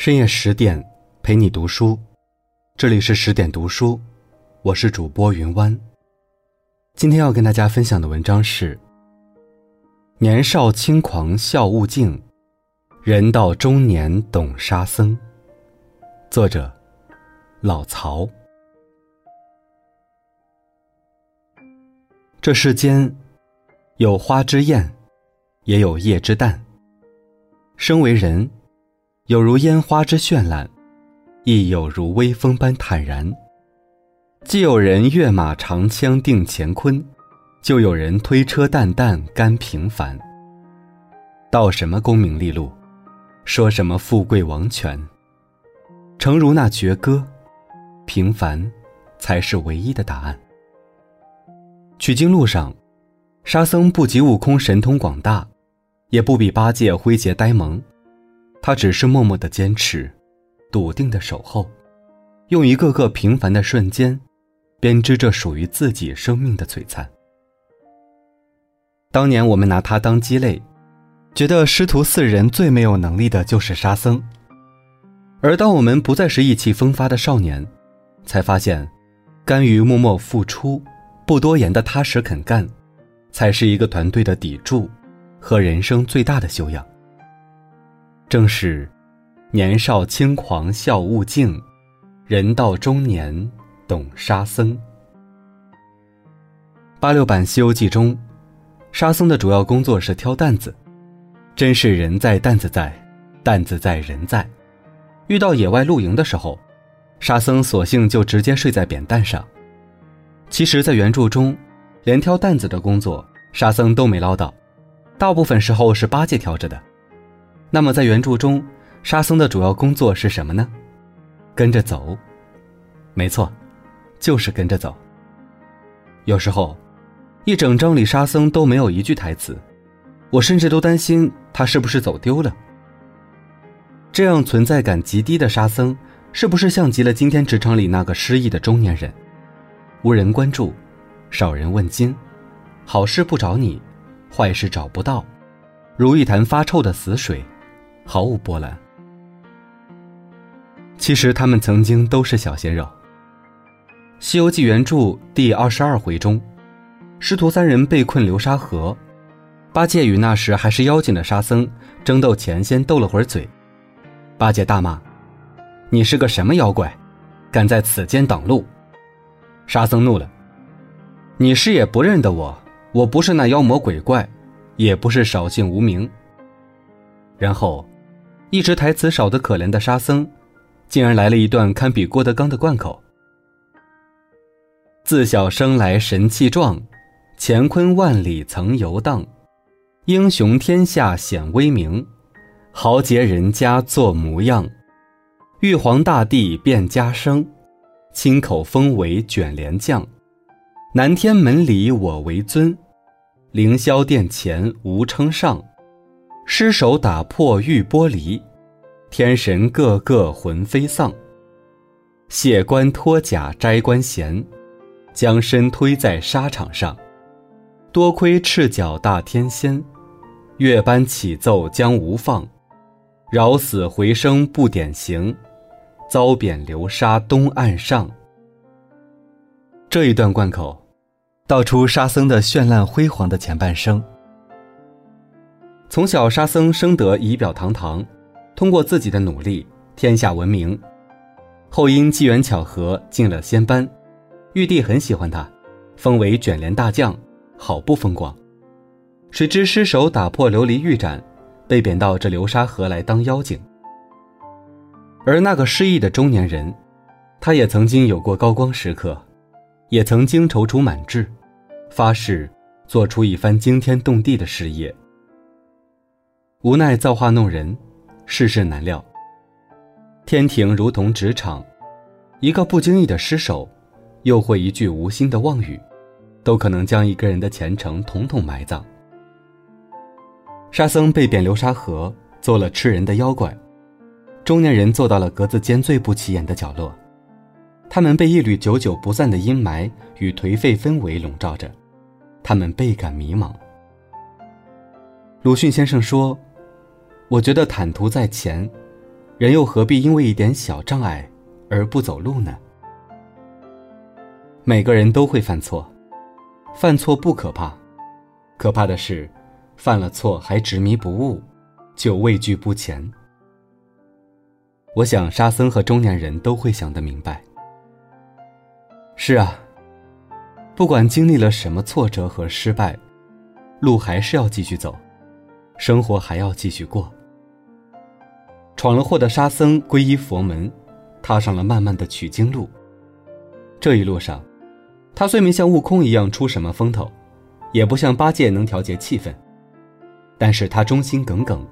深夜十点，陪你读书。这里是十点读书，我是主播云湾。今天要跟大家分享的文章是：年少轻狂笑悟净，人到中年懂沙僧。作者：老曹。这世间有花之艳，也有叶之淡。生为人。有如烟花之绚烂，亦有如微风般坦然。既有人跃马长枪定乾坤，就有人推车担担甘平凡。道什么功名利禄，说什么富贵王权，诚如那绝歌，平凡才是唯一的答案。取经路上，沙僧不及悟空神通广大，也不比八戒诙谐呆萌。他只是默默的坚持，笃定的守候，用一个个平凡的瞬间，编织着属于自己生命的璀璨。当年我们拿他当鸡肋，觉得师徒四人最没有能力的就是沙僧。而当我们不再是意气风发的少年，才发现，甘于默默付出，不多言的踏实肯干，才是一个团队的砥柱，和人生最大的修养。正是，年少轻狂笑悟净，人到中年懂沙僧。八六版《西游记》中，沙僧的主要工作是挑担子，真是人在担子在，担子在人在。遇到野外露营的时候，沙僧索性就直接睡在扁担上。其实，在原著中，连挑担子的工作，沙僧都没捞到，大部分时候是八戒挑着的。那么，在原著中，沙僧的主要工作是什么呢？跟着走。没错，就是跟着走。有时候，一整章里沙僧都没有一句台词，我甚至都担心他是不是走丢了。这样存在感极低的沙僧，是不是像极了今天职场里那个失意的中年人？无人关注，少人问津，好事不找你，坏事找不到，如一潭发臭的死水。毫无波澜。其实他们曾经都是小鲜肉。《西游记》原著第二十二回中，师徒三人被困流沙河，八戒与那时还是妖精的沙僧争斗前先斗了会儿嘴。八戒大骂：“你是个什么妖怪，敢在此间挡路？”沙僧怒了：“你是也不认得我，我不是那妖魔鬼怪，也不是少姓无名。”然后。一直台词少得可怜的沙僧，竟然来了一段堪比郭德纲的贯口：“自小生来神气壮，乾坤万里曾游荡，英雄天下显威名，豪杰人家做模样，玉皇大帝变家生，亲口封为卷帘将，南天门里我为尊，凌霄殿前无称上。”失手打破玉玻璃，天神个个魂飞丧。卸冠脱甲摘冠衔，将身推在沙场上。多亏赤脚大天仙，月班启奏将无放。饶死回生不典型，遭贬流沙东岸上。这一段贯口，道出沙僧的绚烂辉煌的前半生。从小，沙僧生得仪表堂堂，通过自己的努力，天下闻名。后因机缘巧合进了仙班，玉帝很喜欢他，封为卷帘大将，好不风光。谁知失手打破琉璃玉盏，被贬到这流沙河来当妖精。而那个失意的中年人，他也曾经有过高光时刻，也曾经踌躇满志，发誓做出一番惊天动地的事业。无奈造化弄人，世事难料。天庭如同职场，一个不经意的失手，又或一句无心的妄语，都可能将一个人的前程统统埋葬。沙僧被贬流沙河，做了吃人的妖怪；中年人坐到了格子间最不起眼的角落，他们被一缕久久不散的阴霾与颓废氛围笼罩着，他们倍感迷茫。鲁迅先生说。我觉得坦途在前，人又何必因为一点小障碍而不走路呢？每个人都会犯错，犯错不可怕，可怕的是，犯了错还执迷不悟，就畏惧不前。我想沙僧和中年人都会想得明白。是啊，不管经历了什么挫折和失败，路还是要继续走，生活还要继续过。闯了祸的沙僧皈依佛门，踏上了漫漫的取经路。这一路上，他虽没像悟空一样出什么风头，也不像八戒能调节气氛，但是他忠心耿耿，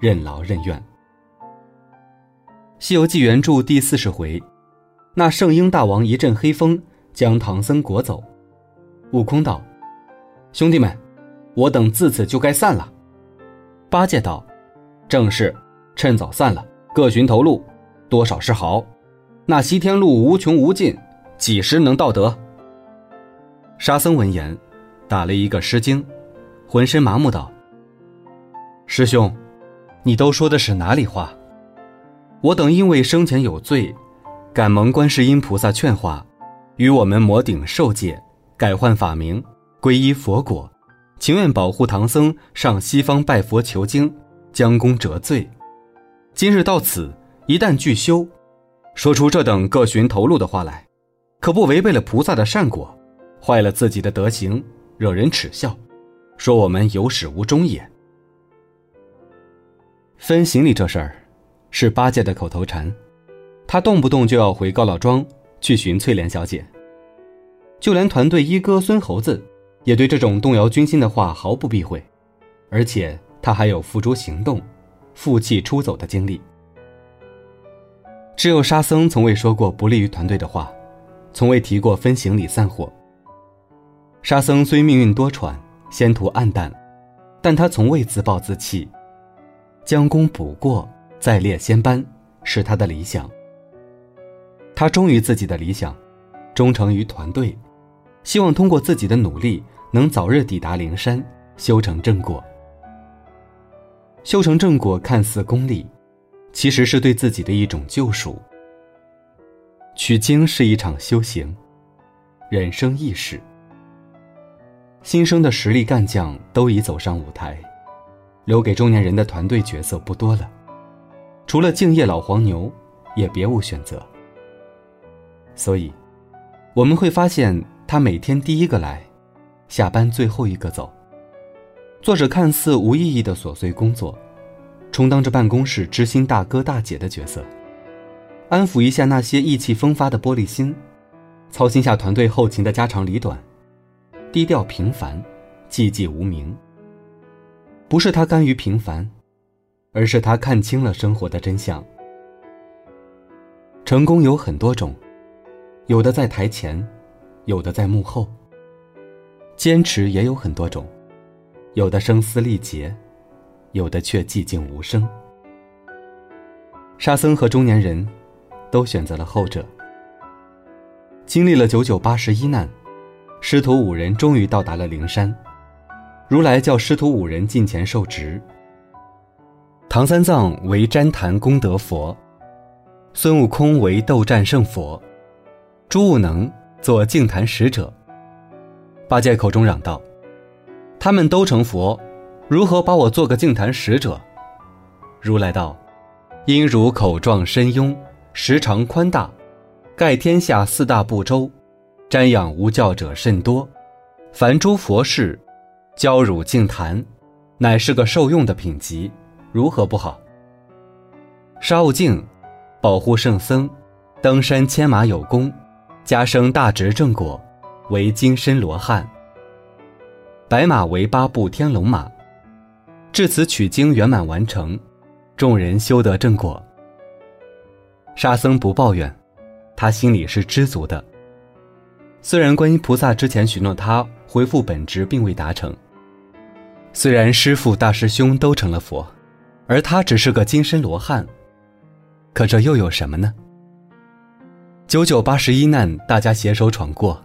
任劳任怨。《西游记》原著第四十回，那圣婴大王一阵黑风将唐僧裹走，悟空道：“兄弟们，我等自此就该散了。”八戒道：“正是，趁早散了，各寻头路，多少是好。那西天路无穷无尽，几时能到得？”沙僧闻言，打了一个失惊，浑身麻木道：“师兄，你都说的是哪里话？我等因为生前有罪，感蒙观世音菩萨劝化，与我们魔顶受戒，改换法名，皈依佛果，情愿保护唐僧上西方拜佛求经，将功折罪。今日到此，一旦具修，说出这等各寻头路的话来，可不违背了菩萨的善果？”坏了自己的德行，惹人耻笑，说我们有始无终也。分行李这事儿，是八戒的口头禅，他动不动就要回高老庄去寻翠莲小姐。就连团队一哥孙猴子，也对这种动摇军心的话毫不避讳，而且他还有付诸行动、负气出走的经历。只有沙僧从未说过不利于团队的话，从未提过分行李散伙。沙僧虽命运多舛，仙途黯淡，但他从未自暴自弃。将功补过，再列仙班，是他的理想。他忠于自己的理想，忠诚于团队，希望通过自己的努力，能早日抵达灵山，修成正果。修成正果看似功利，其实是对自己的一种救赎。取经是一场修行，人生亦是。新生的实力干将都已走上舞台，留给中年人的团队角色不多了，除了敬业老黄牛，也别无选择。所以，我们会发现他每天第一个来，下班最后一个走，做着看似无意义的琐碎工作，充当着办公室知心大哥大姐的角色，安抚一下那些意气风发的玻璃心，操心下团队后勤的家长里短。低调平凡，寂寂无名。不是他甘于平凡，而是他看清了生活的真相。成功有很多种，有的在台前，有的在幕后。坚持也有很多种，有的声嘶力竭，有的却寂静无声。沙僧和中年人，都选择了后者。经历了九九八十一难。师徒五人终于到达了灵山，如来叫师徒五人近前受职。唐三藏为旃檀功德佛，孙悟空为斗战胜佛，朱悟能做净坛使者。八戒口中嚷道：“他们都成佛，如何把我做个净坛使者？”如来道：“因汝口壮身雍，时长宽大，盖天下四大部洲。”瞻仰无教者甚多，凡诸佛事，教汝净坛，乃是个受用的品级，如何不好？沙悟净，保护圣僧，登山牵马有功，加生大直正果，为金身罗汉。白马为八部天龙马，至此取经圆满完成，众人修得正果。沙僧不抱怨，他心里是知足的。虽然观音菩萨之前许诺他恢复本职并未达成，虽然师傅大师兄都成了佛，而他只是个金身罗汉，可这又有什么呢？九九八十一难，大家携手闯过，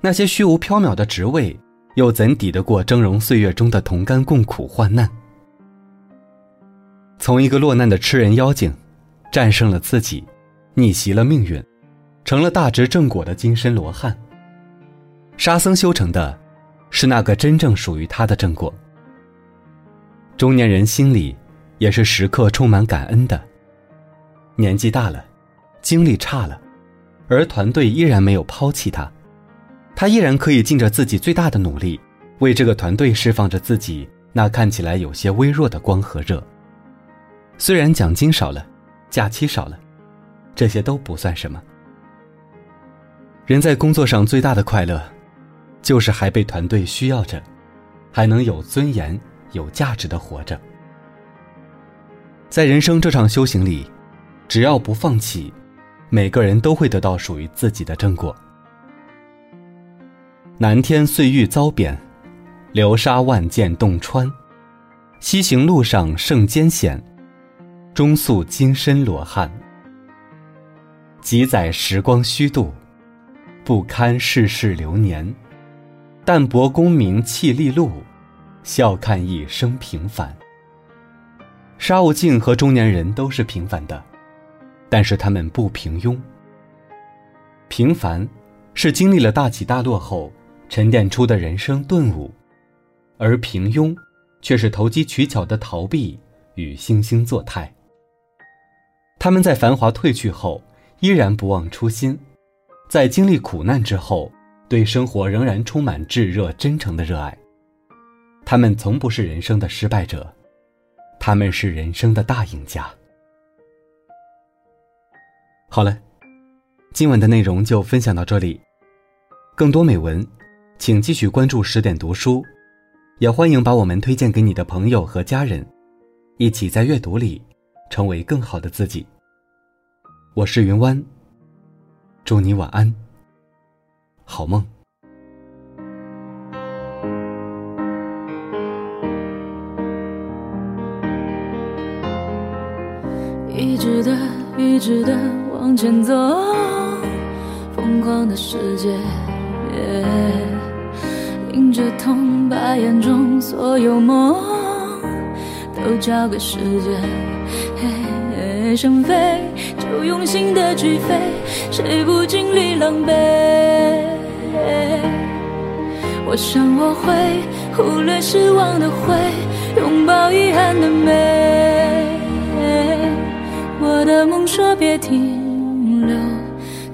那些虚无缥缈的职位，又怎抵得过峥嵘岁月中的同甘共苦患难？从一个落难的吃人妖精，战胜了自己，逆袭了命运，成了大直正果的金身罗汉。沙僧修成的，是那个真正属于他的正果。中年人心里，也是时刻充满感恩的。年纪大了，精力差了，而团队依然没有抛弃他，他依然可以尽着自己最大的努力，为这个团队释放着自己那看起来有些微弱的光和热。虽然奖金少了，假期少了，这些都不算什么。人在工作上最大的快乐。就是还被团队需要着，还能有尊严、有价值的活着。在人生这场修行里，只要不放弃，每个人都会得到属于自己的正果。南天岁玉遭贬，流沙万箭洞穿，西行路上胜艰险，终宿金身罗汉。几载时光虚度，不堪世事流年。淡泊功名弃利禄，笑看一生平凡。沙悟净和中年人都是平凡的，但是他们不平庸。平凡，是经历了大起大落后沉淀出的人生顿悟，而平庸，却是投机取巧的逃避与惺惺作态。他们在繁华褪去后，依然不忘初心，在经历苦难之后。对生活仍然充满炙热、真诚的热爱。他们从不是人生的失败者，他们是人生的大赢家。好了，今晚的内容就分享到这里。更多美文，请继续关注十点读书，也欢迎把我们推荐给你的朋友和家人，一起在阅读里成为更好的自己。我是云湾，祝你晚安。好梦。一直的，一直的往前走，疯狂的世界，迎着痛，把眼中所有梦都交给时间，想飞就用心的去飞，谁不经历狼狈？我想我会忽略失望的灰，拥抱遗憾的美。我的梦说别停，